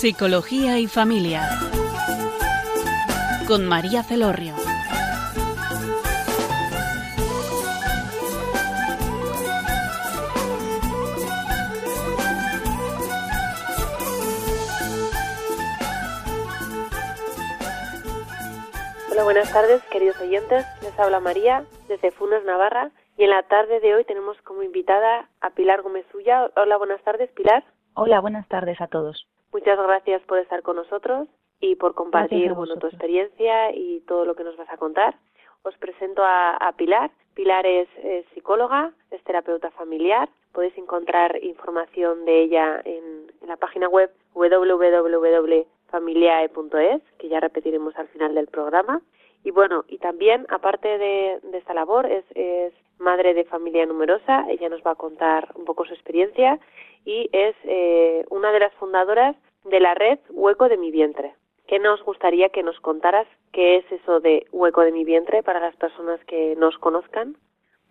Psicología y Familia. Con María Celorrio. Hola, buenas tardes, queridos oyentes. Les habla María desde Funes, Navarra. Y en la tarde de hoy tenemos como invitada a Pilar Gómez Ulla. Hola, buenas tardes, Pilar. Hola, buenas tardes a todos. Muchas gracias por estar con nosotros y por compartir bueno, tu experiencia y todo lo que nos vas a contar. Os presento a, Pilar. Pilar es, psicóloga, es terapeuta familiar. Podéis encontrar información de ella en, la página web www.familiae.es, que ya repetiremos al final del programa. Y bueno, y también, aparte de, esta labor, es, es, madre de familia numerosa. Ella nos va a contar un poco su experiencia y es eh, una de las fundadoras de la red Hueco de mi Vientre. ¿Qué nos gustaría que nos contaras qué es eso de Hueco de mi Vientre para las personas que nos conozcan?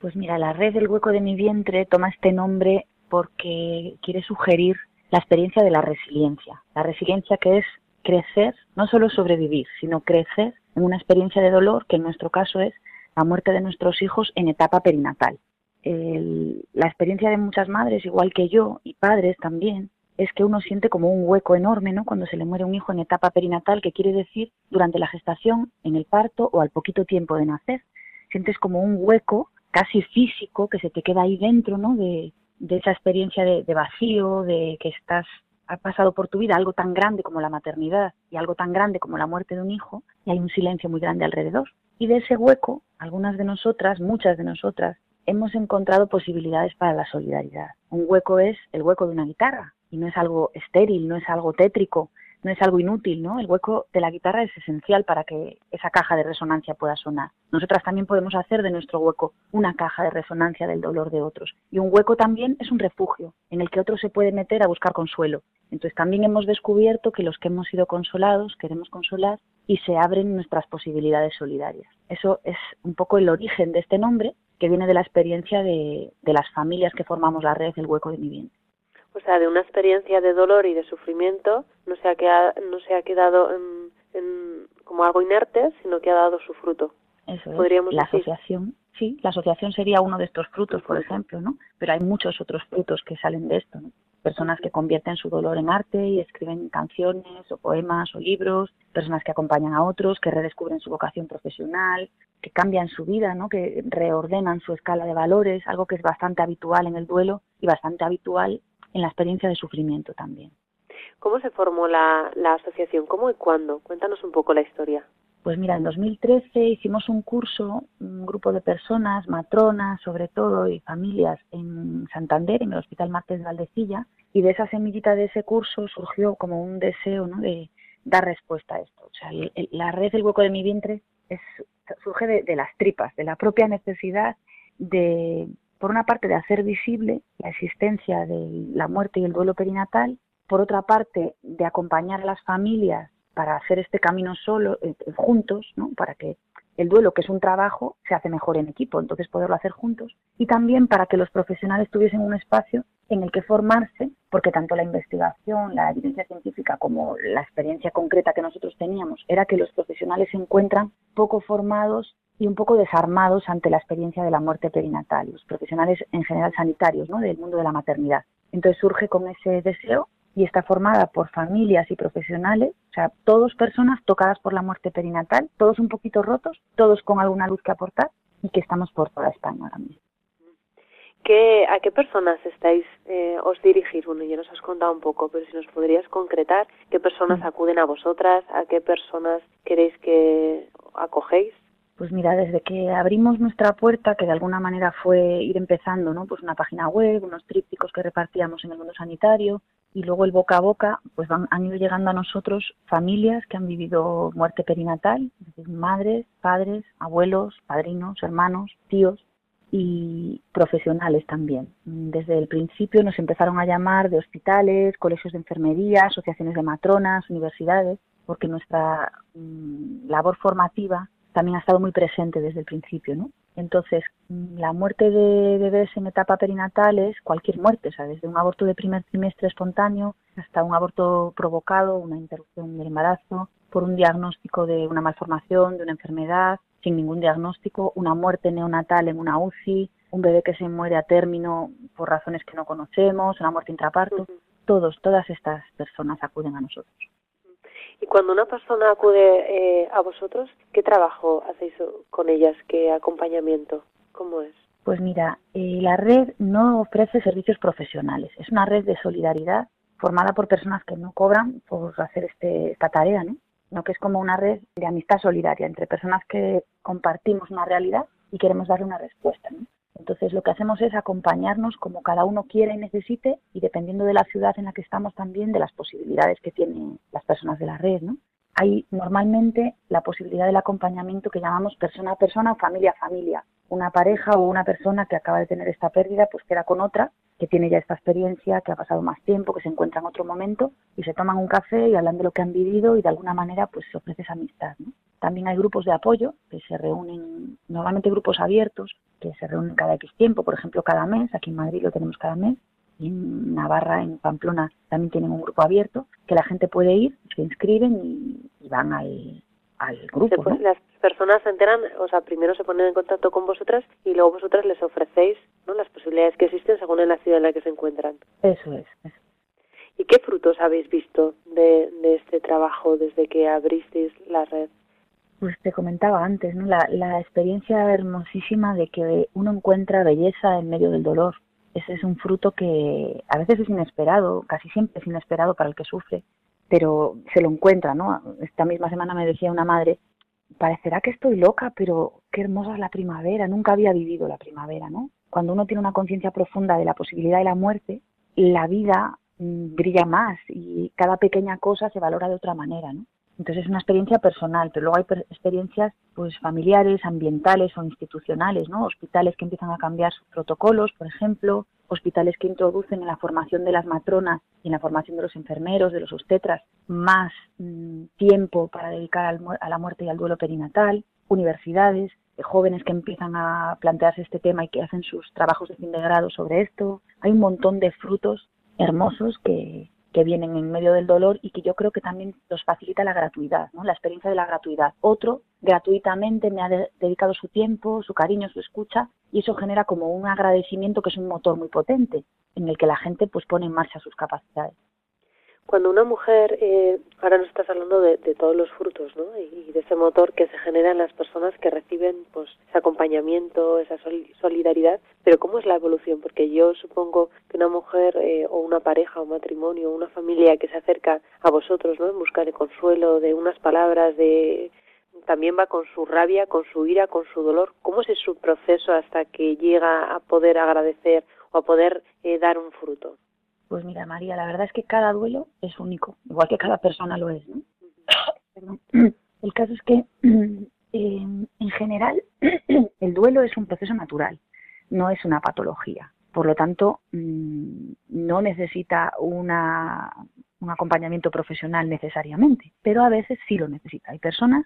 Pues mira, la red del Hueco de mi Vientre toma este nombre porque quiere sugerir la experiencia de la resiliencia. La resiliencia que es crecer, no solo sobrevivir, sino crecer en una experiencia de dolor que en nuestro caso es la muerte de nuestros hijos en etapa perinatal la experiencia de muchas madres, igual que yo, y padres también, es que uno siente como un hueco enorme, ¿no? Cuando se le muere un hijo en etapa perinatal, que quiere decir durante la gestación, en el parto o al poquito tiempo de nacer. Sientes como un hueco casi físico que se te queda ahí dentro, ¿no? De, esa experiencia de, de, vacío, de que estás, ha pasado por tu vida algo tan grande como la maternidad y algo tan grande como la muerte de un hijo, y hay un silencio muy grande alrededor. Y de ese hueco, algunas de nosotras, muchas de nosotras, hemos encontrado posibilidades para la solidaridad. Un hueco es el hueco de una guitarra y no es algo estéril, no es algo tétrico, no es algo inútil, ¿no? El hueco de la guitarra es esencial para que esa caja de resonancia pueda sonar. Nosotras también podemos hacer de nuestro hueco una caja de resonancia del dolor de otros. Y un hueco también es un refugio en el que otro se puede meter a buscar consuelo. Entonces también hemos descubierto que los que hemos sido consolados queremos consolar y se abren nuestras posibilidades solidarias. Eso es un poco el origen de este nombre que viene de la experiencia de, las familias que formamos la red El Hueco de mi Bien. O sea, de una experiencia de dolor y de sufrimiento no se ha quedado, no se ha quedado como algo inerte, sino que ha dado su fruto. Eso es. la asociación, sí, la asociación sería uno de estos frutos, por ejemplo, ¿no? Pero hay muchos otros frutos que salen de esto, ¿no? Personas que convierten su dolor en arte y escriben canciones o poemas o libros, personas que acompañan a otros, que redescubren su vocación profesional, que cambian su vida, ¿no? que reordenan su escala de valores, algo que es bastante habitual en el duelo y bastante habitual en la experiencia de sufrimiento también. ¿Cómo se formó la, la asociación? ¿Cómo y cuándo? Cuéntanos un poco la historia. Pues mira, en 2013 hicimos un curso, un grupo de personas, matronas sobre todo y familias en Santander, en el Hospital Martes de Valdecilla, y de esa semillita de ese curso surgió como un deseo de dar respuesta a esto. O sea, la red del hueco de mi vientre es surge de, las tripas, de la propia necesidad de, por una parte, de hacer visible la existencia de la muerte y el duelo perinatal, por otra parte, de acompañar a las familias para hacer este camino solo, eh, juntos, ¿no? para que el duelo, que es un trabajo, se hace mejor en equipo, entonces poderlo hacer juntos, y también para que los profesionales tuviesen un espacio en el que formarse, porque tanto la investigación, la evidencia científica como la experiencia concreta que nosotros teníamos era que los profesionales se encuentran poco formados y un poco desarmados ante la experiencia de la muerte perinatal, los profesionales en general sanitarios, ¿no? del mundo de la maternidad. Entonces surge con ese deseo y está formada por familias y profesionales, sea, todos personas tocadas por la muerte perinatal, todos un poquito rotos, todos con alguna luz que aportar y que estamos por toda España ahora mismo. ¿Qué, ¿A qué personas estáis, eh, os dirigís? Bueno, ya nos has contado un poco, pero si nos podrías concretar, ¿qué personas acuden a vosotras? ¿A qué personas queréis que acogéis? Pues mira, desde que abrimos nuestra puerta, que de alguna manera fue ir empezando, ¿no? Pues una página web, unos trípticos que repartíamos en el mundo sanitario y luego el boca a boca, pues van, han ido llegando a nosotros familias que han vivido muerte perinatal, madres, padres, abuelos, padrinos, hermanos, tíos y profesionales también. Desde el principio nos empezaron a llamar de hospitales, colegios de enfermería, asociaciones de matronas, universidades, porque nuestra mm, labor formativa también ha estado muy presente desde el principio, ¿no? Entonces, mm, la muerte de bebés en etapa perinatal es cualquier muerte, sea, desde un aborto de primer trimestre espontáneo hasta un aborto provocado, una interrupción del embarazo, por un diagnóstico de una malformación, de una enfermedad, sin ningún diagnóstico, una muerte neonatal en una UCI, un bebé que se muere a término por razones que no conocemos, una muerte intraparto. Todos, todas estas personas acuden a nosotros. Y cuando una persona acude eh, a vosotros, ¿qué trabajo hacéis con ellas? ¿Qué acompañamiento? ¿Cómo es? Pues mira, eh, la red no ofrece servicios profesionales. Es una red de solidaridad formada por personas que no cobran por hacer este, esta tarea, ¿no? ¿no? que es como una red de amistad solidaria entre personas que compartimos una realidad y queremos darle una respuesta. Entonces lo que hacemos es acompañarnos como cada uno quiera y necesite y dependiendo de la ciudad en la que estamos también de las posibilidades que tienen las personas de la red. ¿no? Hay normalmente la posibilidad del acompañamiento que llamamos persona a persona o familia a familia. Una pareja o una persona que acaba de tener esta pérdida pues queda con otra que tiene ya esta experiencia, que ha pasado más tiempo, que se encuentra en otro momento y se toman un café y hablan de lo que han vivido y de alguna manera pues se ofrece esa amistad. También hay grupos de apoyo que se reúnen, normalmente grupos abiertos, que se reúnen cada X tiempo, por ejemplo cada mes, aquí en Madrid lo tenemos cada mes, y en Navarra, en Pamplona también tienen un grupo abierto, que la gente puede ir, se inscriben y, van al, al grupo. Las personas se enteran, o sea, primero se ponen en contacto con vosotras y luego vosotras les ofrecéis ¿no? las posibilidades que existen según en la ciudad en la que se encuentran. Eso es. ¿Y qué frutos habéis visto de, de este trabajo desde que abristeis la red? Pues te comentaba antes, ¿no? La, la experiencia hermosísima de que uno encuentra belleza en medio del dolor. Ese es un fruto que a veces es inesperado, casi siempre es inesperado para el que sufre, pero se lo encuentra, ¿no? Esta misma semana me decía una madre, parecerá que estoy loca, pero qué hermosa es la primavera, nunca había vivido la primavera, ¿no? Cuando uno tiene una conciencia profunda de la posibilidad de la muerte, la vida mm, brilla más y cada pequeña cosa se valora de otra manera, ¿no? Entonces es una experiencia personal, pero luego hay experiencias pues familiares, ambientales o institucionales, ¿no? Hospitales que empiezan a cambiar sus protocolos, por ejemplo, hospitales que introducen en la formación de las matronas y en la formación de los enfermeros, de los obstetras, más mm, tiempo para dedicar a la muerte y al duelo perinatal, universidades, eh, jóvenes que empiezan a plantearse este tema y que hacen sus trabajos de fin de grado sobre esto. Hay un montón de frutos hermosos que, que vienen en medio del dolor y que yo creo que también los facilita la gratuidad, ¿no? la experiencia de la gratuidad. Otro gratuitamente me ha dedicado su tiempo, su cariño, su escucha y eso genera como un agradecimiento que es un motor muy potente en el que la gente pues pone en marcha sus capacidades cuando una mujer, eh, ahora nos estás hablando de, todos los frutos, ¿no? Y, de ese motor que se genera en las personas que reciben, pues, ese acompañamiento, esa solidaridad, pero ¿cómo es la evolución? Porque yo supongo que una mujer eh, o una pareja, un matrimonio, una familia que se acerca a vosotros, ¿no? En busca de consuelo, de unas palabras, de también va con su rabia, con su ira, con su dolor. ¿Cómo es su proceso hasta que llega a poder agradecer o a poder eh, dar un fruto? Pues mira, María, la verdad es que cada duelo es único, igual que cada persona lo es, ¿no? El caso es que, en general, el duelo es un proceso natural, no es una patología. Por lo tanto, mm, no necesita una, un acompañamiento profesional necesariamente, pero a veces sí lo necesita. Hay personas,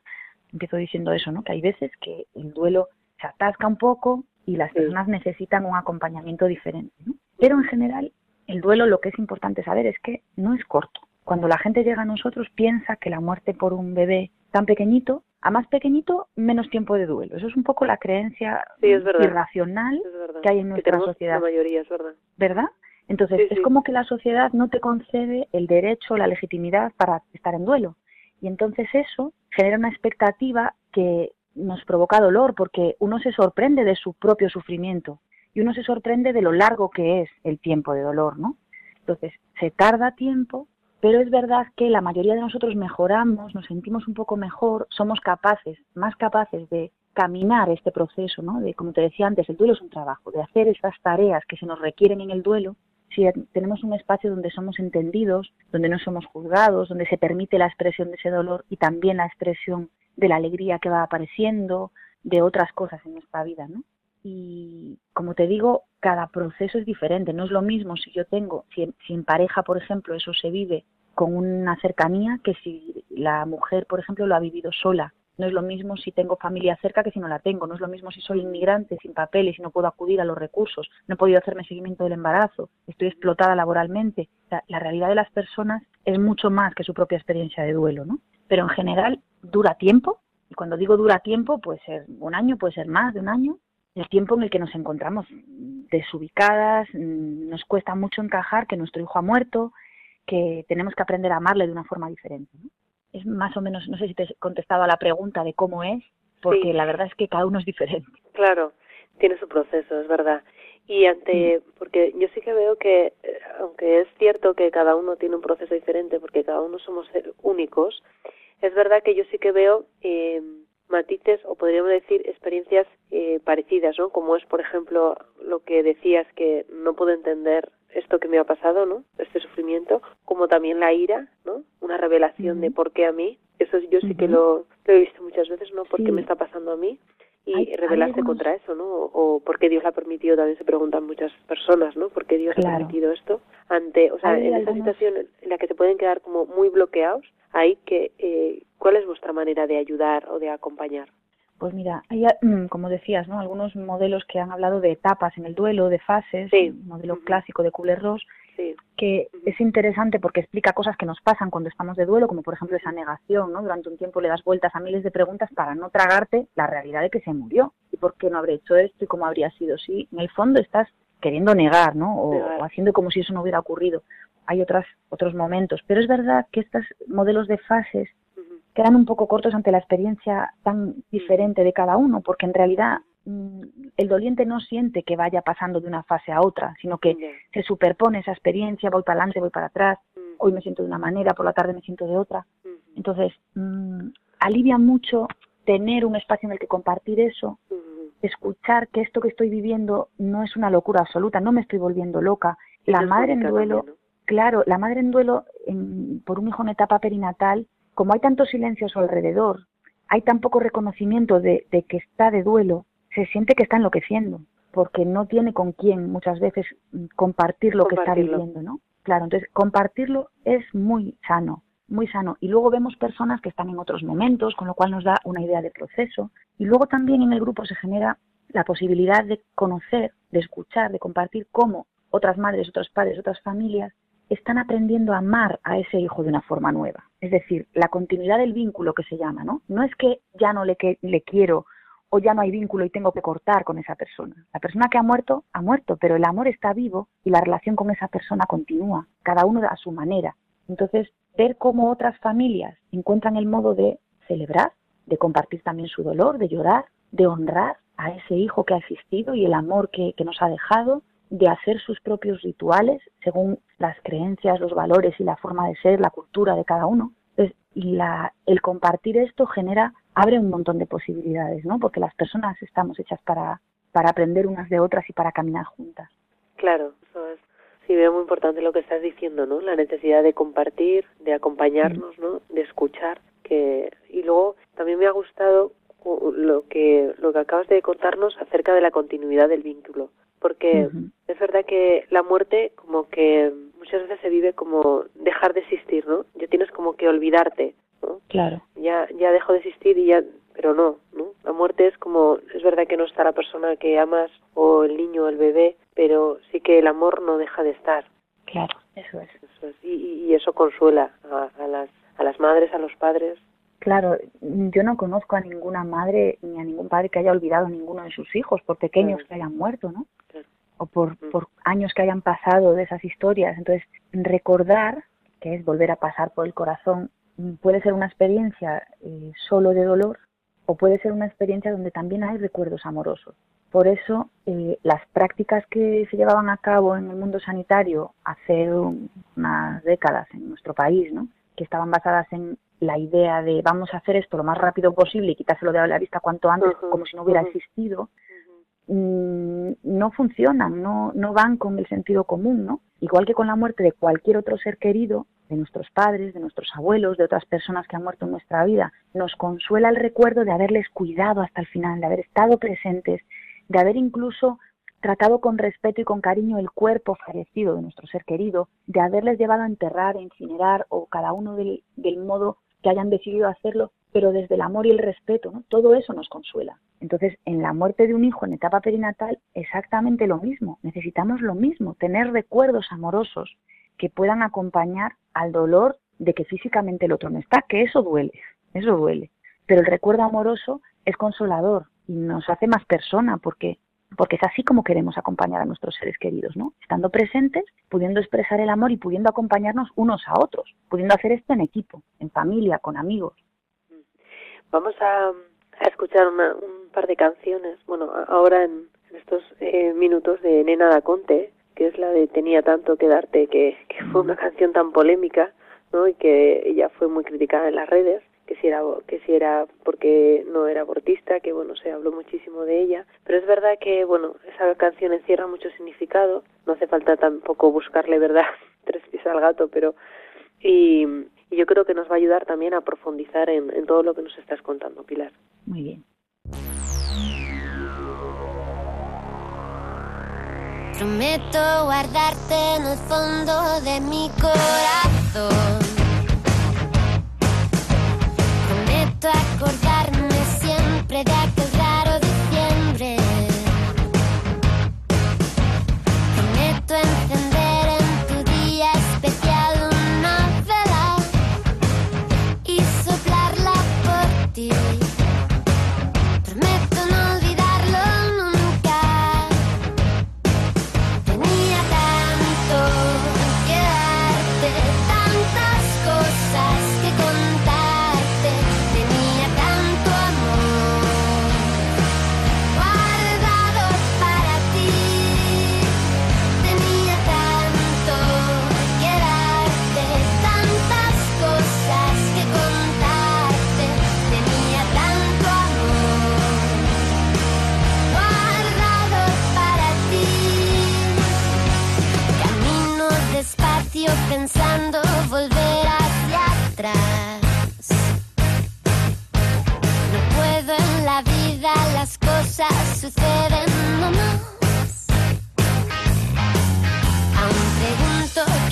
empiezo diciendo eso, ¿no? Que hay veces que el duelo se atasca un poco y las personas necesitan un acompañamiento diferente, ¿no? Pero en general el duelo lo que es importante saber es que no es corto. Cuando la gente llega a nosotros piensa que la muerte por un bebé tan pequeñito, a más pequeñito, menos tiempo de duelo. Eso es un poco la creencia irracional que hay en nuestra sociedad. La mayoría, es verdad. ¿Verdad? Entonces, es como que la sociedad no te concede el derecho, la legitimidad para estar en duelo. Y entonces eso genera una expectativa que nos provoca dolor porque uno se sorprende de su propio sufrimiento y uno se sorprende de lo largo que es el tiempo de dolor, ¿no? Entonces, se tarda tiempo, pero es verdad que la mayoría de nosotros mejoramos, nos sentimos un poco mejor, somos capaces, más capaces de caminar este proceso, ¿no? De, como te decía antes, el duelo es un trabajo, de hacer esas tareas que se nos requieren en el duelo, si tenemos un espacio donde somos entendidos, donde no somos juzgados, donde se permite la expresión de ese dolor y también la expresión de la alegría que va apareciendo, de otras cosas en nuestra vida, ¿no? Y como te digo, cada proceso es diferente. No es lo mismo si yo tengo, si en, pareja, por ejemplo, eso se vive con una cercanía que si la mujer, por ejemplo, lo ha vivido sola No es lo mismo si tengo familia cerca que si no la tengo. No es lo mismo si soy inmigrante sin papeles y no puedo acudir a los recursos. No he podido hacerme seguimiento del embarazo. Estoy explotada laboralmente. La, realidad de las personas es mucho más que su propia experiencia de duelo, ¿no? Pero en general dura tiempo. Y cuando digo dura tiempo, puede ser un año, puede ser más de un año. El tiempo en el que nos encontramos desubicadas, mm, nos cuesta mucho encajar que nuestro hijo ha muerto, que tenemos que aprender a amarle de una forma diferente. ¿no? Es más o menos, no sé si te he contestado a la pregunta de cómo es, porque la verdad es que cada uno es diferente. Claro, tiene su proceso, es verdad. Y ante, mm. porque yo sí que veo que, eh, aunque es cierto que cada uno tiene un proceso diferente, porque cada uno somos únicos, es verdad que yo sí que veo eh, matices o podríamos decir experiencias eh, parecidas, ¿no? Como es, por ejemplo, lo que decías que no puedo entender esto que me ha pasado, ¿no? Este sufrimiento, como también la ira, ¿no? Una revelación de por qué a mí. Eso yo sí que lo, he visto muchas veces, ¿no? ¿Por qué me está pasando a mí? Y rebelarse contra eso, ¿no? O, por qué Dios lo ha permitido, también se preguntan muchas personas, ¿no? ¿Por qué Dios ha permitido esto? Ante, o sea, en esta situación en la que te pueden quedar como muy bloqueados, hay que, eh, ¿cuál es vuestra manera de ayudar o de acompañar? Pues mira, hay, mm, como decías, ¿no? algunos modelos que han hablado de etapas en el duelo, de fases, sí. modelo clásico de Kubler-Ross, que es interesante porque explica cosas que nos pasan cuando estamos de duelo, como por ejemplo esa negación, ¿no? Durante un tiempo le das vueltas a miles de preguntas para no tragarte la realidad de que se murió y por qué no habré hecho esto y cómo habría sido. Sí, en el fondo estás queriendo negar, ¿no? O, haciendo como si eso no hubiera ocurrido. Hay otras, otros momentos, pero es verdad que estos modelos de fases quedan un poco cortos ante la experiencia tan diferente de cada uno, porque en realidad mm, el doliente no siente que vaya pasando de una fase a otra, sino que se superpone esa experiencia, voy para adelante, voy para atrás, hoy me siento de una manera, por la tarde me siento de otra. Entonces, mm, alivia mucho tener un espacio en el que compartir eso, escuchar que esto que estoy viviendo no es una locura absoluta, no me estoy volviendo loca. La madre en duelo, claro, la madre en duelo por un hijo en etapa perinatal como hay tanto silencio a su alrededor, hay tan poco reconocimiento de, que está de duelo, se siente que está enloqueciendo, porque no tiene con quién muchas veces mm, compartir lo que está viviendo, ¿no? Claro, entonces compartirlo es muy sano, muy sano. Y luego vemos personas que están en otros momentos, con lo cual nos da una idea de proceso. Y luego también en el grupo se genera la posibilidad de conocer, de escuchar, de compartir cómo otras madres, otros padres, otras familias están aprendiendo a amar a ese hijo de una forma nueva. Es decir, la continuidad del vínculo que se llama, ¿no? No es que ya no le, le quiero o ya no hay vínculo y tengo que cortar con esa persona. La persona que ha muerto, ha muerto, pero el amor está vivo y la relación con esa persona continúa, cada uno a su manera. Entonces, ver cómo otras familias encuentran el modo de celebrar, de compartir también su dolor, de llorar, de honrar a ese hijo que ha existido y el amor que nos ha dejado, de hacer sus propios rituales según las creencias, los valores y la forma de ser, la cultura de cada uno. y la, el compartir esto genera, abre un montón de posibilidades, ¿no? Porque las personas estamos hechas para, para aprender unas de otras y para caminar juntas. Claro, eso es. Sí, veo muy importante lo que estás diciendo, ¿no? La necesidad de compartir, de acompañarnos, ¿no? De escuchar. Que... Y luego también me ha gustado lo que, lo que acabas de contarnos acerca de la continuidad del vínculo porque es verdad que la muerte como que muchas veces se vive como dejar de existir, ¿no? Ya tienes como que olvidarte, ¿no? Claro. Ya ya dejo de existir y ya pero no, ¿no? La muerte es como es verdad que no está la persona que amas o el niño o el bebé, pero sí que el amor no deja de estar. Claro, eso es. Y, y, eso consuela a, a las a las madres, a los padres, Claro, yo no conozco a ninguna madre ni a ningún padre que haya olvidado a ninguno de sus hijos, por pequeños que hayan muerto, ¿no? O por, mm. por años que hayan pasado de esas historias. Entonces, recordar, que es volver a pasar por el corazón, puede ser una experiencia eh, solo de dolor o puede ser una experiencia donde también hay recuerdos amorosos. Por eso, eh, las prácticas que se llevaban a cabo en el mundo sanitario hace unas décadas en nuestro país, ¿no? que estaban basadas en la idea de vamos a hacer esto lo más rápido posible y quitárselo de la vista cuanto antes, como si no hubiera existido, mm, no funcionan, no, no van con el sentido común, ¿no? Igual que con la muerte de cualquier otro ser querido, de nuestros padres, de nuestros abuelos, de otras personas que han muerto en nuestra vida, nos consuela el recuerdo de haberles cuidado hasta el final, de haber estado presentes, de haber incluso tratado con respeto y con cariño el cuerpo fallecido de nuestro ser querido, de haberles llevado a enterrar, a incinerar o cada uno del, del modo que hayan decidido hacerlo, pero desde el amor y el respeto, ¿no? Todo eso nos consuela. Entonces, en la muerte de un hijo en etapa perinatal, exactamente lo mismo. Necesitamos lo mismo, tener recuerdos amorosos que puedan acompañar al dolor de que físicamente el otro no está, que eso duele, eso duele. Pero el recuerdo amoroso es consolador y nos hace más persona porque porque es así como queremos acompañar a nuestros seres queridos, ¿no? Estando presentes, pudiendo expresar el amor y pudiendo acompañarnos unos a otros, pudiendo hacer esto en equipo, en familia, con amigos. Vamos a, escuchar un par de canciones, bueno, ahora en, estos eh, minutos de Nena da Conte, que es la de Tenía tanto que darte, que, que fue una canción tan polémica, ¿no? Y que ella fue muy criticada en las redes que si era que si era porque no era abortista que bueno se habló muchísimo de ella. Pero es verdad que bueno esa canción encierra mucho significado. No hace falta tampoco buscarle verdad tres pies al gato pero y, yo creo que nos va a ayudar también a profundizar en, en todo lo que nos estás contando Pilar. Muy bien. Prometo guardarte en el fondo de mi corazón. Acordarme siempre de aquel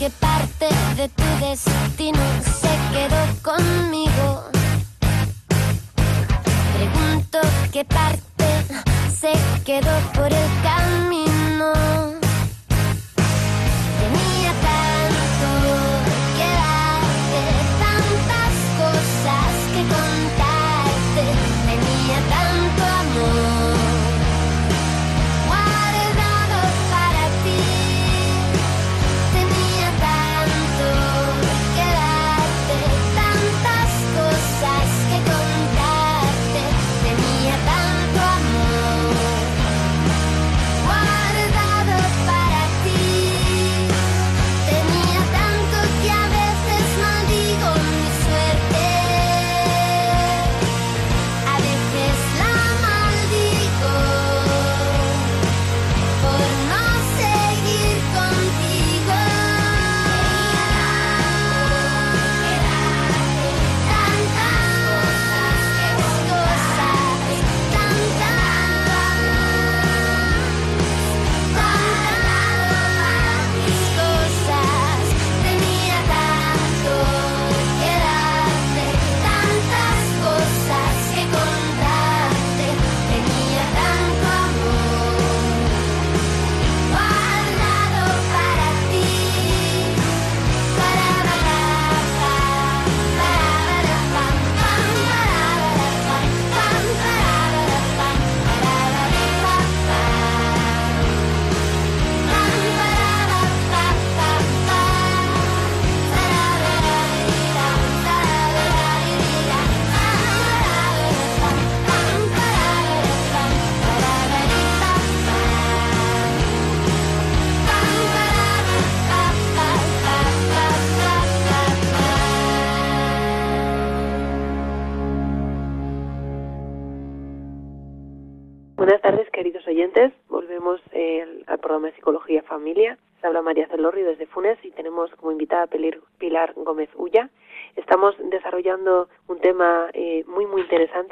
qué parte de tu destino se quedó conmigo. Pregunto qué parte se quedó por el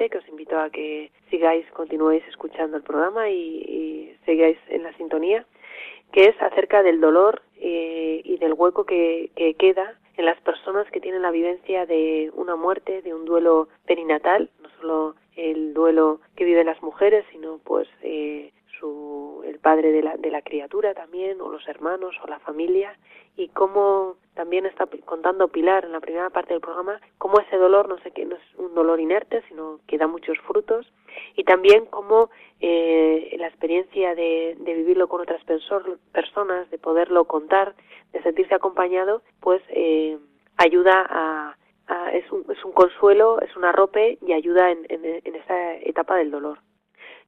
que os invito a que sigáis, continuéis escuchando el programa y, sigáis en la sintonía, que es acerca del dolor eh, y del hueco que, queda en las personas que tienen la vivencia de una muerte, de un duelo perinatal, no solo el duelo que viven las mujeres, sino pues eh, padre de la, de la criatura también, o los hermanos, o la familia, y cómo también está contando Pilar en la primera parte del programa, cómo ese dolor no sé qué, no es un dolor inerte, sino que da muchos frutos, y también cómo eh, la experiencia de, vivirlo con otras personas, de poderlo contar, de sentirse acompañado, pues eh, ayuda a, es, un, es un consuelo, es un arrope y ayuda en, en, en esa etapa del dolor.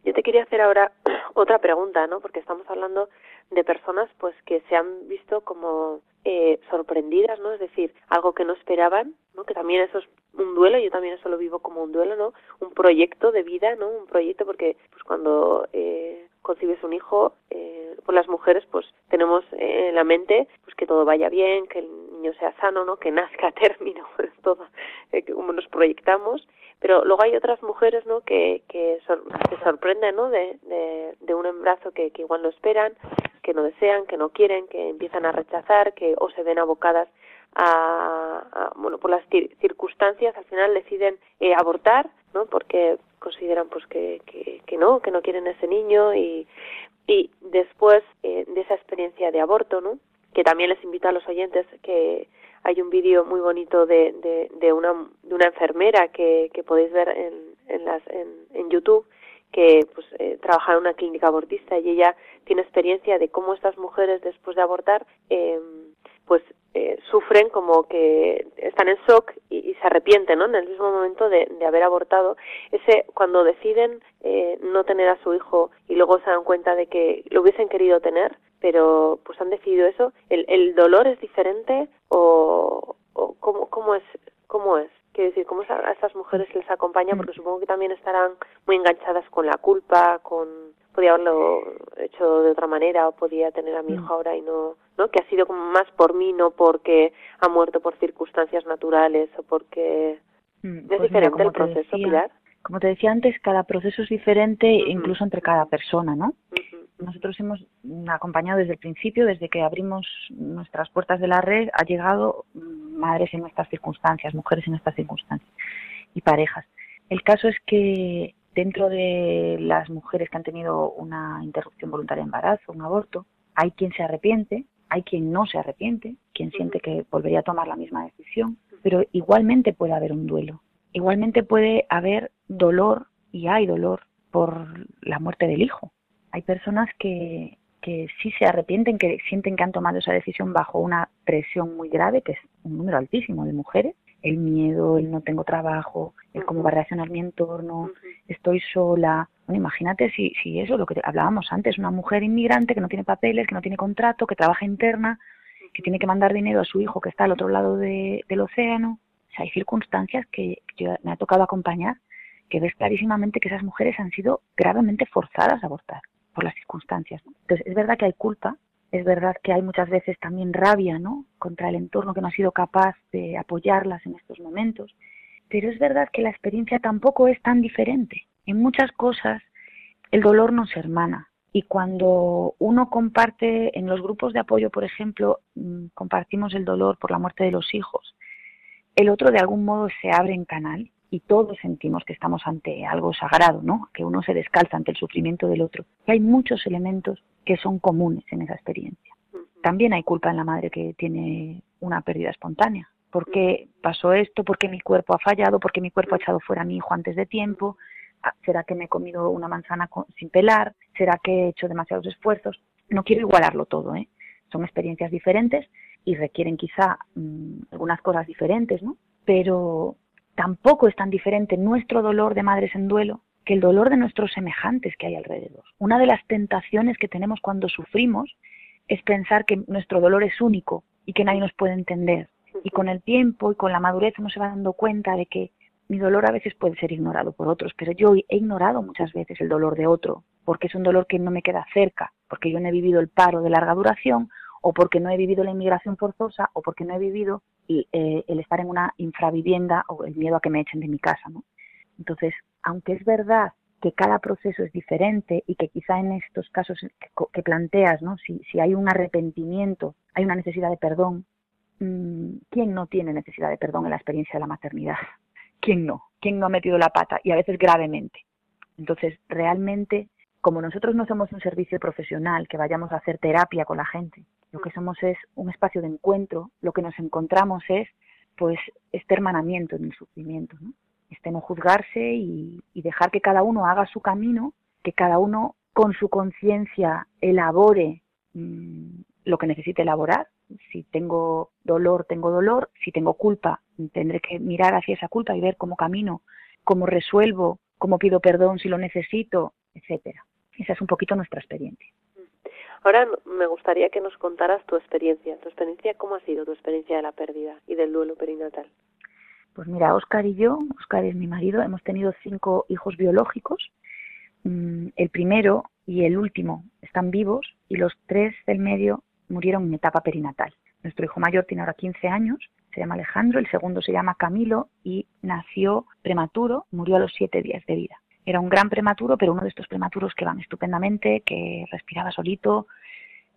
Yo te quería hacer ahora otra pregunta, ¿no? Porque estamos hablando de personas, pues, que se han visto como eh, sorprendidas, ¿no? Es decir, algo que no esperaban, ¿no? Que también eso es un duelo, yo también eso lo vivo como un duelo, ¿no? Un proyecto de vida, ¿no? Un proyecto porque, pues, cuando eh, concibes un hijo, eh, por las mujeres, pues, tenemos en la mente, pues, que todo vaya bien, que el niño sea sano, ¿no? Que nazca a término, pues, todo, eh, como nos proyectamos. Pero luego hay otras mujeres no que, que se sorprenden no de, de, de un embarazo que, que, igual no esperan que no desean que no quieren que empiezan a rechazar que o se ven abocadas a, a bueno por las circunstancias al final deciden eh, abortar no porque consideran pues que, que, no que no quieren ese niño y y después eh, de esa experiencia de aborto no que también les invito a los oyentes que hay un vídeo muy bonito de, de, de, una, de una enfermera que, que podéis ver en, en, las, en, en YouTube que pues eh, trabaja en una clínica abortista y ella tiene experiencia de cómo estas mujeres después de abortar eh, pues eh, sufren como que están en shock y, y, se arrepienten ¿no? en el mismo momento de, de haber abortado. Ese cuando deciden eh, no tener a su hijo y luego se dan cuenta de que lo hubiesen querido tener pero pues han decidido eso el, el dolor es diferente o, o cómo, cómo es cómo es quiero decir cómo a estas mujeres les acompaña porque supongo que también estarán muy enganchadas con la culpa con podía haberlo hecho de otra manera o podía tener a mi hijo ahora y no no que ha sido como más por mí no porque ha muerto por circunstancias naturales o porque pues es diferente mira, el proceso decía, Pilar como te decía antes cada proceso es diferente uh -huh. incluso entre cada persona no uh -huh. nosotros hemos acompañado desde el principio, desde que abrimos nuestras puertas de la red, ha llegado madres en estas circunstancias, mujeres en estas circunstancias y parejas. El caso es que dentro de las mujeres que han tenido una interrupción voluntaria de embarazo, un aborto, hay quien se arrepiente, hay quien no se arrepiente, quien siente que volvería a tomar la misma decisión, pero igualmente puede haber un duelo, igualmente puede haber dolor y hay dolor por la muerte del hijo. Hay personas que, que sí se arrepienten, que sienten que han tomado esa decisión bajo una presión muy grave, que es un número altísimo de mujeres, el miedo, el no tengo trabajo, el cómo va a reaccionar mi entorno, estoy sola. Bueno, imagínate si, si eso, lo que hablábamos antes, una mujer inmigrante que no tiene papeles, que no tiene contrato, que trabaja interna, que tiene que mandar dinero a su hijo que está al otro lado de, del océano. O sea, hay circunstancias que yo, me ha tocado acompañar que ves clarísimamente que esas mujeres han sido gravemente forzadas a abortar por las circunstancias. ¿no? Entonces, es verdad que hay culpa, es verdad que hay muchas veces también rabia, ¿no? Contra el entorno que no ha sido capaz de apoyarlas en estos momentos, pero es verdad que la experiencia tampoco es tan diferente. En muchas cosas el dolor nos hermana y cuando uno comparte en los grupos de apoyo, por ejemplo, mm, compartimos el dolor por la muerte de los hijos, el otro de algún modo se abre en canal y todos sentimos que estamos ante algo sagrado, ¿no? Que uno se descalza ante el sufrimiento del otro. Y hay muchos elementos que son comunes en esa experiencia. También hay culpa en la madre que tiene una pérdida espontánea. ¿Por qué pasó esto? ¿Por qué mi cuerpo ha fallado? ¿Por qué mi cuerpo ha echado fuera a mi hijo antes de tiempo? Ah, ¿Será que me he comido una manzana sin pelar? ¿Será que he hecho demasiados esfuerzos? No quiero igualarlo todo, ¿eh? Son experiencias diferentes y requieren quizá mmm, algunas cosas diferentes, ¿no? Pero tampoco es tan diferente nuestro dolor de madres en duelo que el dolor de nuestros semejantes que hay alrededor. Una de las tentaciones que tenemos cuando sufrimos es pensar que nuestro dolor es único y que nadie nos puede entender. Y con el tiempo y con la madurez uno se va dando cuenta de que mi dolor a veces puede ser ignorado por otros, pero yo he ignorado muchas veces el dolor de otro, porque es un dolor que no me queda cerca, porque yo no he vivido el paro de larga duración, o porque no he vivido la inmigración forzosa, o porque no he vivido eh, el estar en una infravivienda o el miedo a que me echen de mi casa. ¿no? Entonces, aunque es verdad que cada proceso es diferente y que quizá en estos casos que, que planteas, ¿no? si, si hay un arrepentimiento, hay una necesidad de perdón, ¿quién no tiene necesidad de perdón en la experiencia de la maternidad? ¿Quién no? ¿Quién no ha metido la pata? Y a veces gravemente. Entonces, realmente, como nosotros no somos un servicio profesional que vayamos a hacer terapia con la gente, lo que somos es un espacio de encuentro, lo que nos encontramos es pues este hermanamiento en el sufrimiento, ¿no? este no juzgarse y, dejar que cada uno haga su camino, que cada uno con su conciencia elabore mm, lo que necesite elaborar. Si tengo dolor, tengo dolor. Si tengo culpa, tendré que mirar hacia esa culpa y ver cómo camino, cómo resuelvo, cómo pido perdón si lo necesito, etcétera. Esa es un poquito nuestra experiencia. Ahora me gustaría que nos contaras tu experiencia. ¿Tu experiencia cómo ha sido tu experiencia de la pérdida y del duelo perinatal? Pues mira, Oscar y yo, Oscar es mi marido, hemos tenido cinco hijos biológicos. Mm, el primero y el último están vivos y los tres del medio murieron en etapa perinatal. Nuestro hijo mayor tiene ahora 15 años, se llama Alejandro, el segundo se llama Camilo y nació prematuro, murió a los siete días de vida. Era un gran prematuro, pero uno de estos prematuros que van estupendamente, que respiraba solito,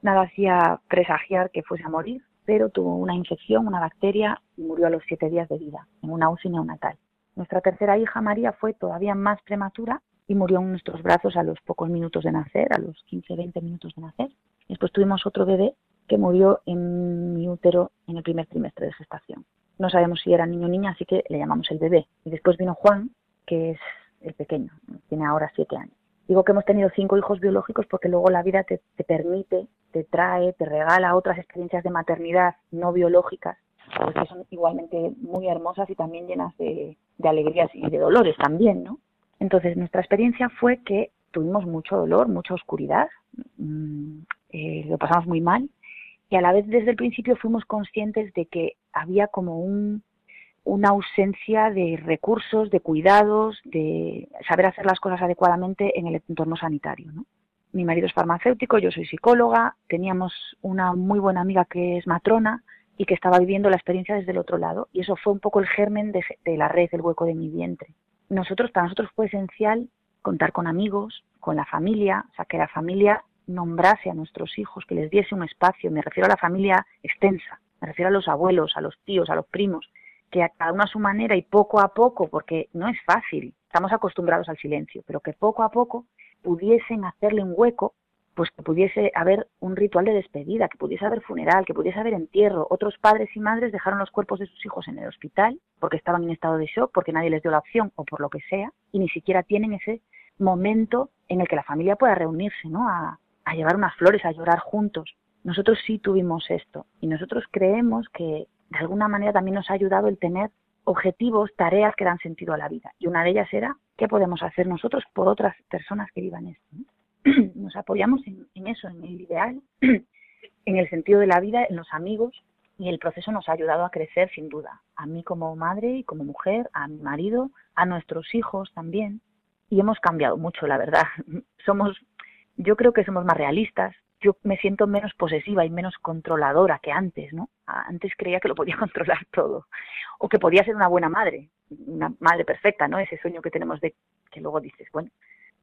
nada hacía presagiar que fuese a morir, pero tuvo una infección, una bacteria y murió a los siete días de vida, en una UCI neonatal. Nuestra tercera hija, María, fue todavía más prematura y murió en nuestros brazos a los pocos minutos de nacer, a los 15-20 minutos de nacer. Después tuvimos otro bebé que murió en mi útero en el primer trimestre de gestación. No sabemos si era niño o niña, así que le llamamos el bebé. Y después vino Juan, que es el pequeño, tiene ahora siete años. Digo que hemos tenido cinco hijos biológicos porque luego la vida te, permite, te trae, te regala otras experiencias de maternidad no biológicas, pues que son igualmente muy hermosas y también llenas de, alegrías y de dolores también, ¿no? Entonces, nuestra experiencia fue que tuvimos mucho dolor, mucha oscuridad, mm, eh, lo pasamos muy mal y a la vez desde el principio fuimos conscientes de que había como un, una ausencia de recursos, de cuidados, de saber hacer las cosas adecuadamente en el entorno sanitario. Mi marido es farmacéutico, yo soy psicóloga, teníamos una muy buena amiga que es matrona y que estaba viviendo la experiencia desde el otro lado y eso fue un poco el germen de, de la red, el hueco de mi vientre. Nosotros, para nosotros fue esencial contar con amigos, con la familia, o sea, que la familia nombrase a nuestros hijos, que les diese un espacio, me refiero a la familia extensa, me refiero a los abuelos, a los tíos, a los primos, que a cada uno a su manera y poco a poco, porque no es fácil, estamos acostumbrados al silencio, pero que poco a poco pudiesen hacerle un hueco, pues que pudiese haber un ritual de despedida, que pudiese haber funeral, que pudiese haber entierro. Otros padres y madres dejaron los cuerpos de sus hijos en el hospital porque estaban en estado de shock, porque nadie les dio la opción o por lo que sea, y ni siquiera tienen ese momento en el que la familia pueda reunirse, ¿no? A, llevar unas flores, a llorar juntos. Nosotros sí tuvimos esto y nosotros creemos que de alguna manera también nos ha ayudado el tener objetivos, tareas que dan sentido a la vida. Y una de ellas era qué podemos hacer nosotros por otras personas que vivan esto. Nos apoyamos en, eso, en el ideal, en el sentido de la vida, en los amigos, y el proceso nos ha ayudado a crecer sin duda. A mí como madre y como mujer, a mi marido, a nuestros hijos también. Y hemos cambiado mucho, la verdad. Somos, yo creo que somos más realistas, yo me siento menos posesiva y menos controladora que antes, ¿no? Antes creía que lo podía controlar todo o que podía ser una buena madre, una madre perfecta, ¿no? Ese sueño que tenemos de que luego dices, bueno,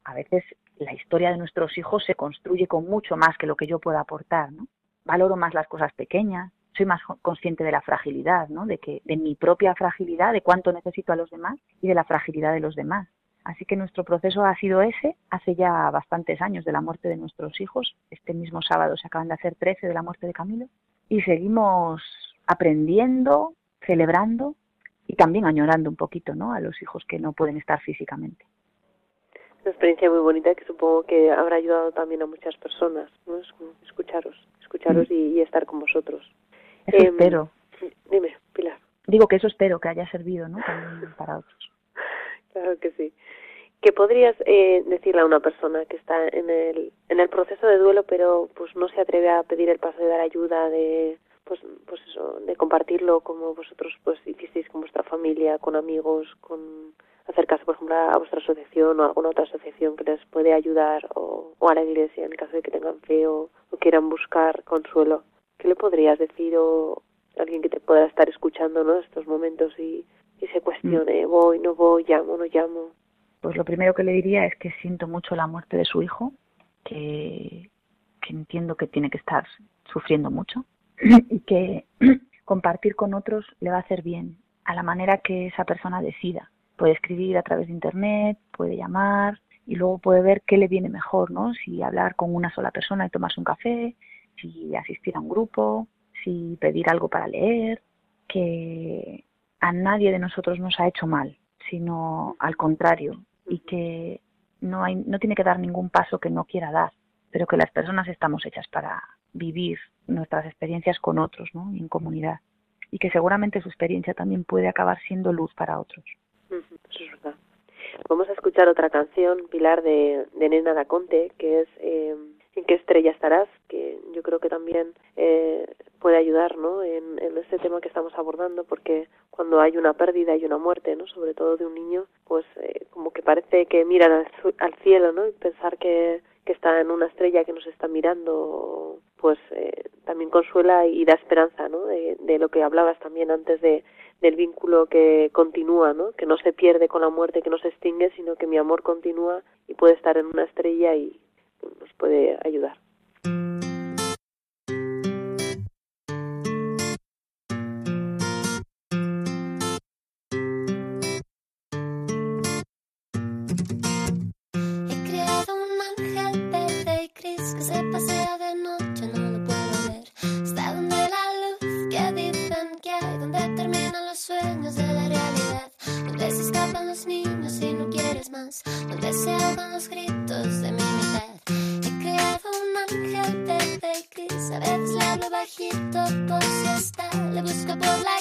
a veces la historia de nuestros hijos se construye con mucho más que lo que yo pueda aportar, ¿no? Valoro más las cosas pequeñas, soy más consciente de la fragilidad, ¿no? De que de mi propia fragilidad, de cuánto necesito a los demás y de la fragilidad de los demás. Así que nuestro proceso ha sido ese hace ya bastantes años de la muerte de nuestros hijos. Este mismo sábado se acaban de hacer 13 de la muerte de Camilo. Y seguimos aprendiendo, celebrando y también añorando un poquito ¿no? a los hijos que no pueden estar físicamente. Una experiencia muy bonita que supongo que habrá ayudado también a muchas personas, ¿no? escucharos, escucharos mm. y, estar con vosotros. Eso em, espero. Dime, Pilar. Digo que eso espero que haya servido ¿no? también para otros. Claro que sí. ¿Qué podrías eh, decirle a una persona que está en el, en el proceso de duelo, pero pues no se atreve a pedir el paso de dar ayuda, de pues, pues eso, de compartirlo como vosotros pues hicisteis con vuestra familia, con amigos, con acercarse por ejemplo a vuestra asociación o a alguna otra asociación que les puede ayudar o, o a la iglesia en el caso de que tengan fe o, quieran buscar consuelo? ¿Qué le podrías decir o alguien que te pueda estar escuchando ¿no? estos momentos y y se cuestione, voy, no voy, llamo, no llamo. Pues lo primero que le diría es que siento mucho la muerte de su hijo, que, entiendo que tiene que estar sufriendo mucho y que compartir con otros le va a hacer bien, a la manera que esa persona decida. Puede escribir a través de Internet, puede llamar y luego puede ver qué le viene mejor, ¿no? Si hablar con una sola persona y tomarse un café, si asistir a un grupo, si pedir algo para leer, que a nadie de nosotros nos ha hecho mal, sino al contrario, y que no, hay, no tiene que dar ningún paso que no quiera dar, pero que las personas estamos hechas para vivir nuestras experiencias con otros, ¿no? en comunidad, y que seguramente su experiencia también puede acabar siendo luz para otros. Eso es verdad. Vamos a escuchar otra canción, Pilar, de, Nena da Conte, que es eh, en qué estrella estarás, que yo creo que también eh, puede ayudar ¿no? en, en, este tema que estamos abordando, porque cuando hay una pérdida y una muerte, ¿no? sobre todo de un niño, pues eh, como que parece que miran al, al, cielo ¿no? y pensar que, que está en una estrella que nos está mirando, pues eh, también consuela y da esperanza ¿no? de, de lo que hablabas también antes de del vínculo que continúa, ¿no? que no se pierde con la muerte, que no se extingue, sino que mi amor continúa y puede estar en una estrella y, nos puede ayudar. Donde se ahogan los gritos de mi bajito por si está, le busco por la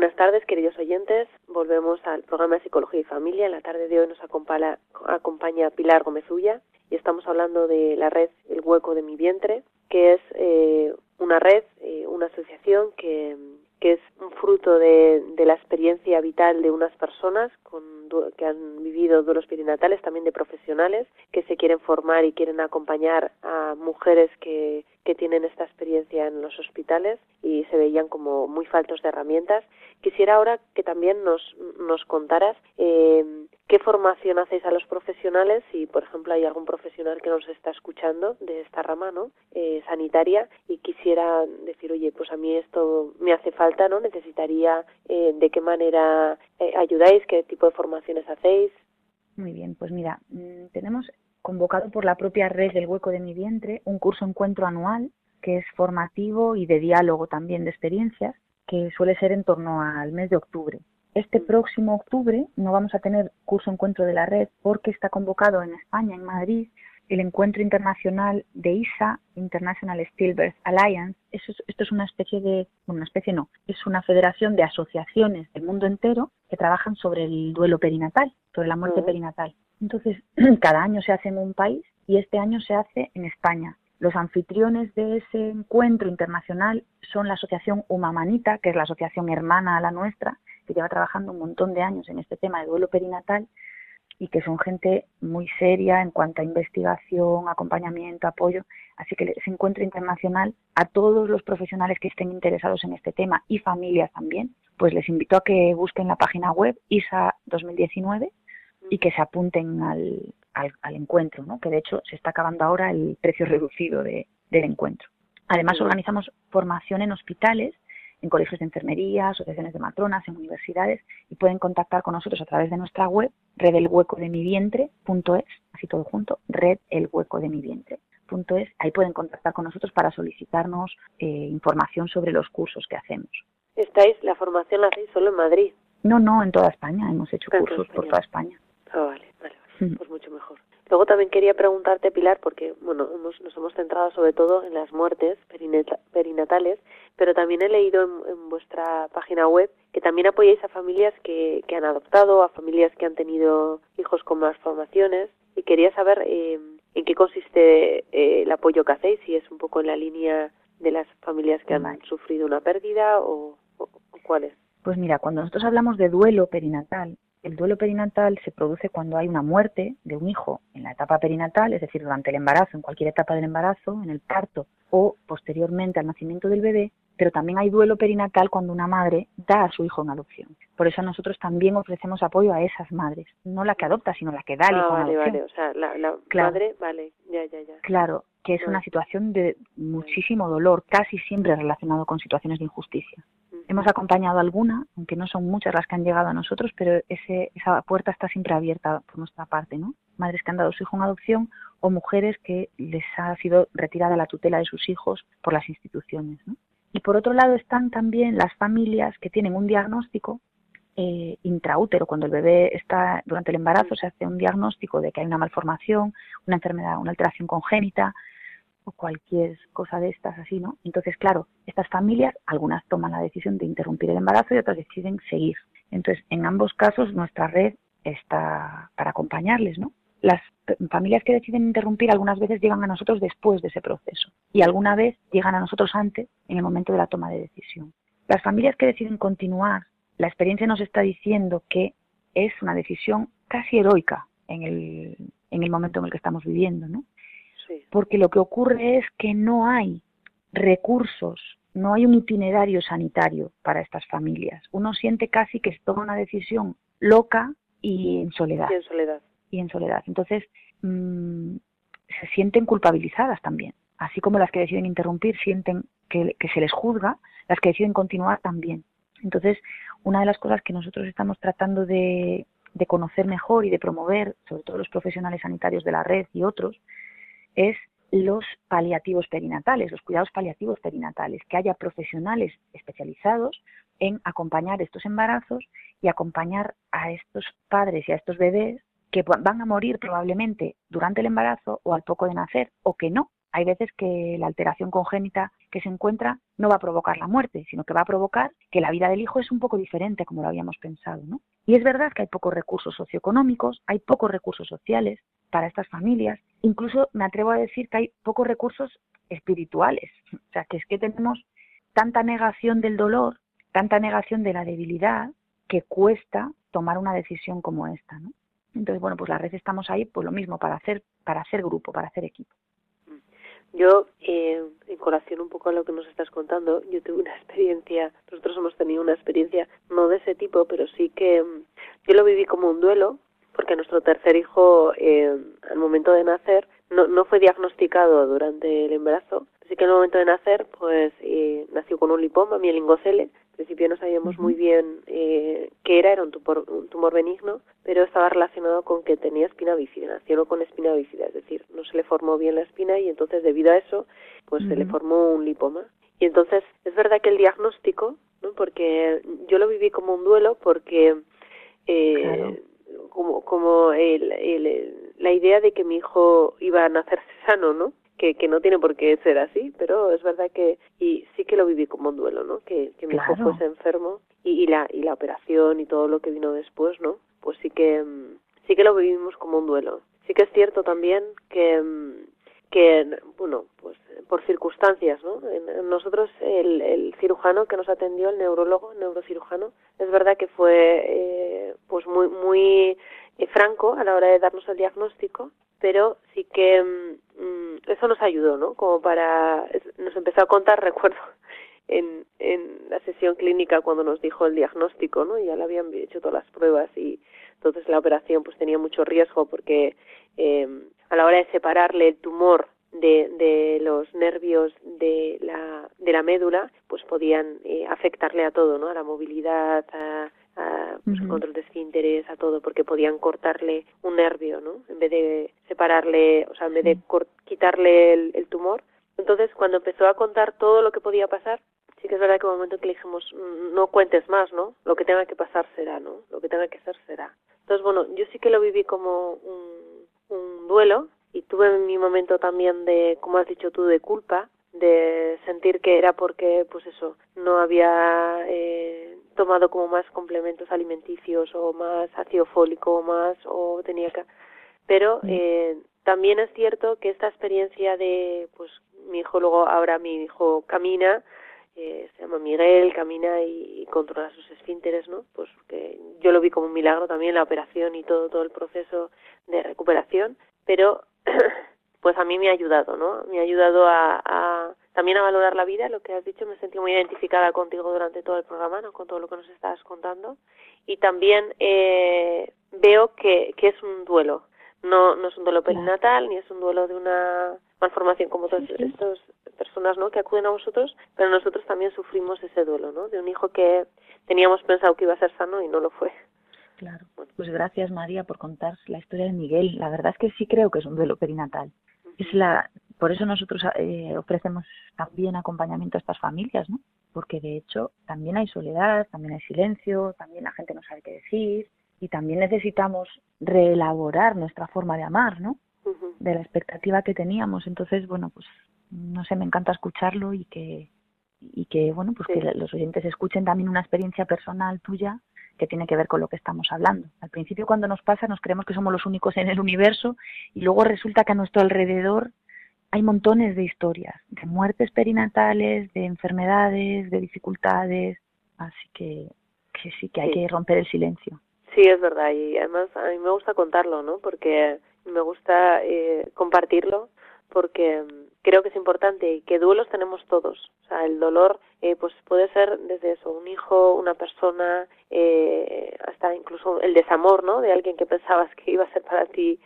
buenas tardes, queridos oyentes. Volvemos al programa de Psicología y Familia. En la tarde de hoy nos acompaña, acompaña Pilar Gómez Ulla y estamos hablando de la red El Hueco de mi Vientre, que es eh, una red, eh, una asociación que, es un fruto de, la experiencia vital de unas personas con, que han vivido duelos perinatales, también de profesionales que se quieren formar y quieren acompañar a mujeres que, que tienen esta experiencia en los hospitales y se veían como muy faltos de herramientas. Quisiera ahora que también nos, nos contaras eh, qué formación hacéis a los profesionales, si por ejemplo hay algún profesional que nos está escuchando de esta rama ¿no? Eh, sanitaria y quisiera decir, oye, pues a mí esto me hace falta, ¿no? Necesitaría eh, de qué manera eh, ayudáis, qué tipo de formaciones hacéis. Muy bien, pues mira, mmm, tenemos convocado por la propia red del hueco de mi vientre un curso encuentro anual que es formativo y de diálogo también de experiencias que suele ser en torno al mes de octubre. Este próximo octubre no vamos a tener curso encuentro de la red porque está convocado en España, en Madrid, el encuentro internacional de ISA, International Stillbirth Alliance. Eso es, esto es una especie de, bueno, una especie no, es una federación de asociaciones del mundo entero que trabajan sobre el duelo perinatal, sobre la muerte uh -huh. perinatal. Entonces, cada año se hace en un país y este año se hace en España. Los anfitriones de ese encuentro internacional son la Asociación Humamanita, que es la asociación hermana a la nuestra, que lleva trabajando un montón de años en este tema de duelo perinatal y que son gente muy seria en cuanto a investigación, acompañamiento, apoyo. Así que ese encuentro internacional a todos los profesionales que estén interesados en este tema y familias también, pues les invito a que busquen la página web ISA 2019 y que se apunten al, al, encuentro, ¿no? que de hecho se está acabando ahora el precio reducido de, del encuentro. Además organizamos formación en hospitales, en colegios de enfermería, asociaciones de matronas, en universidades y pueden contactar con nosotros a través de nuestra web redelhuecodemivientre.es, así todo junto, redelhuecodemivientre.es. Ahí pueden contactar con nosotros para solicitarnos eh, información sobre los cursos que hacemos. ¿Estáis, la formación la hacéis solo en Madrid? No, no, en toda España. Hemos hecho cursos por toda España. Ah, vale, vale, pues mucho mejor. Luego también quería preguntarte, Pilar, porque bueno, nos hemos centrado sobre todo en las muertes perinatales, pero también he leído en, vuestra página web que también apoyáis a familias que, que, han adoptado, a familias que han tenido hijos con malformaciones, y quería saber eh, en qué consiste eh, el apoyo que hacéis, si es un poco en la línea de las familias que han sufrido una pérdida o, o cuál es. Pues mira, cuando nosotros hablamos de duelo perinatal, el duelo perinatal se produce cuando hay una muerte de un hijo en la etapa perinatal, es decir, durante el embarazo, en cualquier etapa del embarazo, en el parto o posteriormente al nacimiento del bebé, pero también hay duelo perinatal cuando una madre da a su hijo en adopción. Por eso nosotros también ofrecemos apoyo a esas madres, no la que adopta, sino la que da al hijo en adopción. Vale, o sea, la, madre, vale, ya, ya, ya. Claro, que es una situación de muchísimo dolor, casi siempre relacionado con situaciones de injusticia. Hemos acompañado alguna, aunque no son muchas las que han llegado a nosotros, pero ese, esa puerta está siempre abierta por nuestra parte, ¿no? Madres que han dado su hijo en adopción o mujeres que les ha sido retirada la tutela de sus hijos por las instituciones, ¿no? Y por otro lado están también las familias que tienen un diagnóstico eh, intraútero, cuando el bebé está durante el embarazo se hace un diagnóstico de que hay una malformación, una enfermedad, una alteración congénita, o cualquier cosa de estas así, ¿no? Entonces, claro, estas familias, algunas toman la decisión de interrumpir el embarazo y otras deciden seguir. Entonces, en ambos casos, nuestra red está para acompañarles, ¿no? Las familias que deciden interrumpir algunas veces llegan a nosotros después de ese proceso y alguna vez llegan a nosotros antes, en el momento de la toma de decisión. Las familias que deciden continuar, la experiencia nos está diciendo que es una decisión casi heroica en el, en el momento en el que estamos viviendo, ¿no? porque lo que ocurre es que no hay recursos, no hay un itinerario sanitario para estas familias. Uno siente casi que toma una decisión loca y en soledad. Y en soledad. Y en soledad. Entonces, mm, se sienten culpabilizadas también. Así como las que deciden interrumpir sienten que, que se les juzga, las que deciden continuar también. Entonces, una de las cosas que nosotros estamos tratando de, de conocer mejor y de promover, sobre todo los profesionales sanitarios de la red y otros, es los paliativos perinatales, los cuidados paliativos perinatales, que haya profesionales especializados en acompañar estos embarazos y acompañar a estos padres y a estos bebés que van a morir probablemente durante el embarazo o al poco de nacer o que no. Hay veces que la alteración congénita que se encuentra no va a provocar la muerte, sino que va a provocar que la vida del hijo es un poco diferente como lo habíamos pensado, ¿no? Y es verdad que hay pocos recursos socioeconómicos, hay pocos recursos sociales para estas familias, incluso me atrevo a decir que hay pocos recursos espirituales, o sea, que es que tenemos tanta negación del dolor, tanta negación de la debilidad, que cuesta tomar una decisión como esta, ¿no? Entonces, bueno, pues la red estamos ahí, pues lo mismo, para hacer, para hacer grupo, para hacer equipo. Yo, eh, en colación un poco a lo que nos estás contando, yo tuve una experiencia, nosotros hemos tenido una experiencia no de ese tipo, pero sí que mm, yo lo viví como un duelo, porque nuestro tercer hijo, eh, al momento de nacer, no, no fue diagnosticado durante el embarazo, así que el momento de nacer, pues eh, nació con un lipoma, mielingocele, principio no sabíamos muy bien eh, qué era, era un tumor, un tumor benigno, pero estaba relacionado con que tenía espina bífida, nació con espina bífida, es decir, no se le formó bien la espina y entonces debido a eso, pues se le formó un lipoma. Y entonces es verdad que el diagnóstico, ¿no? porque yo lo viví como un duelo porque eh, como, como el, el, la idea de que mi hijo iba a nacer sano, ¿no? Que, que no tiene por qué ser así, pero es verdad que y sí que lo viví como un duelo, ¿no? Que, que mi hijo fuese enfermo y, y, la y la operación y todo lo que vino después, ¿no? Pues sí que mm, sí que lo vivimos como un duelo. Sí que es cierto también que mm, que, bueno, pues por circunstancias, ¿no? nosotros, el, el, cirujano que nos atendió, el neurólogo, el neurocirujano, es verdad que fue eh, pues muy, muy eh, franco a la hora de darnos el diagnóstico, pero sí que mm, eso nos ayudó, ¿no? Como para, nos empezó a contar, recuerdo, en, en la sesión clínica cuando nos dijo el diagnóstico, ¿no? Ya le habían hecho todas las pruebas y entonces la operación pues tenía mucho riesgo porque eh, a la hora de separarle el tumor de, de los nervios de la, de la médula, pues podían eh, afectarle a todo, ¿no? A la movilidad, a, a pues, control de esfínteres, a todo, porque podían cortarle un nervio, ¿no? En vez de separarle, o sea, en vez de quitarle el, el, tumor. Entonces, cuando empezó a contar todo lo que podía pasar, sí que es verdad que en un momento que le dijimos, mm, no cuentes más, ¿no? Lo que tenga que pasar será, ¿no? Lo que tenga que ser será. Entonces, bueno, yo sí que lo viví como un, un duelo, y tuve mi momento también de, como has dicho tú, de culpa, de sentir que era porque, pues eso, no había eh, tomado como más complementos alimenticios o más ácido fólico o más, o tenía que... Pero eh, también es cierto que esta experiencia de, pues mi hijo luego, ahora mi hijo camina, eh, se llama Miguel, camina y, y, controla sus esfínteres, ¿no? Pues que yo lo vi como un milagro también, la operación y todo, todo el proceso de recuperación, pero pues a mí me ha ayudado, ¿no? Me ha ayudado a, a, también a valorar la vida, lo que has dicho, me sentí muy identificada contigo durante todo el programa, ¿no? Con todo lo que nos estabas contando. Y también eh, veo que, que es un duelo, no, no es un duelo perinatal, ni es un duelo de una malformación como todas estas personas, ¿no? Que acuden a vosotros, pero nosotros también sufrimos ese duelo, ¿no? De un hijo que teníamos pensado que iba a ser sano y no lo fue. Claro. Pues gracias María por contar la historia de Miguel. La verdad es que sí creo que es un duelo perinatal. Es la, por eso nosotros eh, ofrecemos también acompañamiento a estas familias, ¿no? Porque de hecho también hay soledad, también hay silencio, también la gente no sabe qué decir y también necesitamos reelaborar nuestra forma de amar, ¿no? De la expectativa que teníamos. Entonces, bueno, pues no sé, me encanta escucharlo y que y que bueno, pues que los oyentes escuchen también una experiencia personal tuya que tiene que ver con lo que estamos hablando. Al principio cuando nos pasa nos creemos que somos los únicos en el universo y luego resulta que a nuestro alrededor hay montones de historias, de muertes perinatales, de enfermedades, de dificultades, así que, que sí que hay que romper el silencio. Sí, es verdad y además a mí me gusta contarlo, ¿no? Porque me gusta eh, compartirlo porque creo que es importante y que duelos tenemos todos. O sea, el dolor eh, pues puede ser desde eso, un hijo, una persona, eh, hasta incluso el desamor, ¿no? De alguien que pensabas que iba a ser para ti,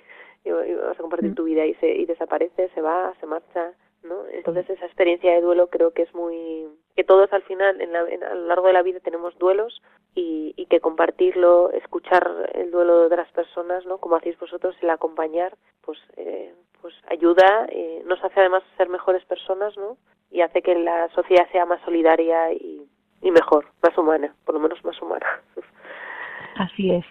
ibas a compartir mm. tu vida y, se, y desaparece, se va, se marcha, ¿no? Entonces esa experiencia de duelo creo que es muy... que todos al final, en la, a lo largo de la vida tenemos duelos y, y que compartirlo, escuchar el duelo de las personas, ¿no? Como hacéis vosotros, el acompañar, pues... Eh, pues ayuda, eh, nos hace además ser mejores personas, ¿no? Y hace que la sociedad sea más solidaria y, y mejor, más humana, por lo menos más humana. Así es.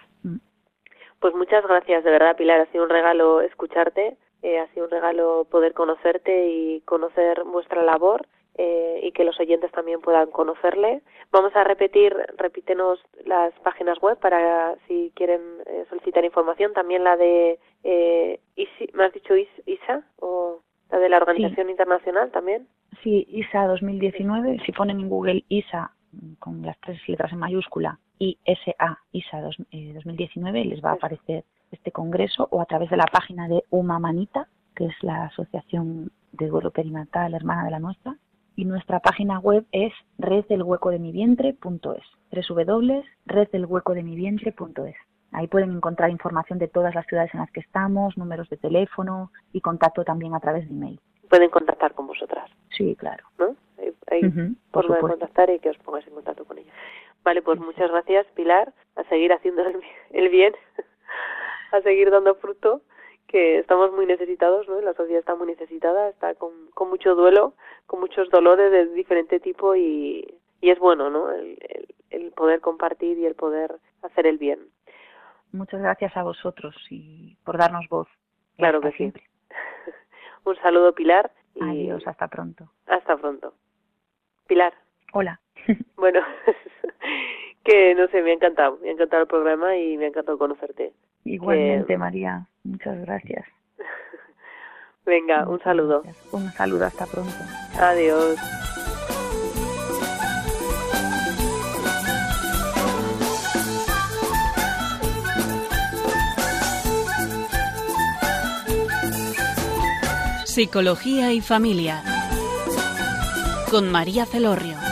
Pues muchas gracias, de verdad, Pilar. Ha sido un regalo escucharte, eh, ha sido un regalo poder conocerte y conocer vuestra labor eh, y que los oyentes también puedan conocerle. Vamos a repetir, repítenos las páginas web para si quieren eh, solicitar información, también la de, eh, ISI, ¿me has dicho ISA o la de la Organización Internacional también? Sí, ISA 2019, si ponen en Google ISA con las tres letras en mayúscula y SA ISA 2019 les va a aparecer este congreso o a través de la página de Uma Manita, que es la asociación de duelo perinatal hermana de la nuestra, y nuestra página web es reddelhuecodemivientre.es www.reddelhuecodemivientre.es Ahí pueden encontrar información de todas las ciudades en las que estamos, números de teléfono y contacto también a través de email. Pueden contactar con vosotras. Sí, claro. ¿No? Hay, forma de contactar y que os pongáis en contacto con ella. Vale, pues muchas gracias, Pilar, a seguir haciendo el bien, a seguir dando fruto que estamos muy necesitados, ¿no? La sociedad está muy necesitada, está con, con mucho duelo, con muchos dolores de diferente tipo y, y es bueno, ¿no? El, el, poder compartir y el poder hacer el bien. Muchas gracias a vosotros y por darnos voz. Claro que siempre. sí. Un saludo, Pilar. Y Adiós, hasta pronto. Hasta pronto. Pilar. Hola. Bueno, que no sé, me ha encantado, me ha encantado el programa y me ha encantado conocerte. Igualmente. Eh, María, muchas gracias. Venga, un saludo. Un saludo, hasta pronto. Adiós. Psicología y familia con María Celorrio.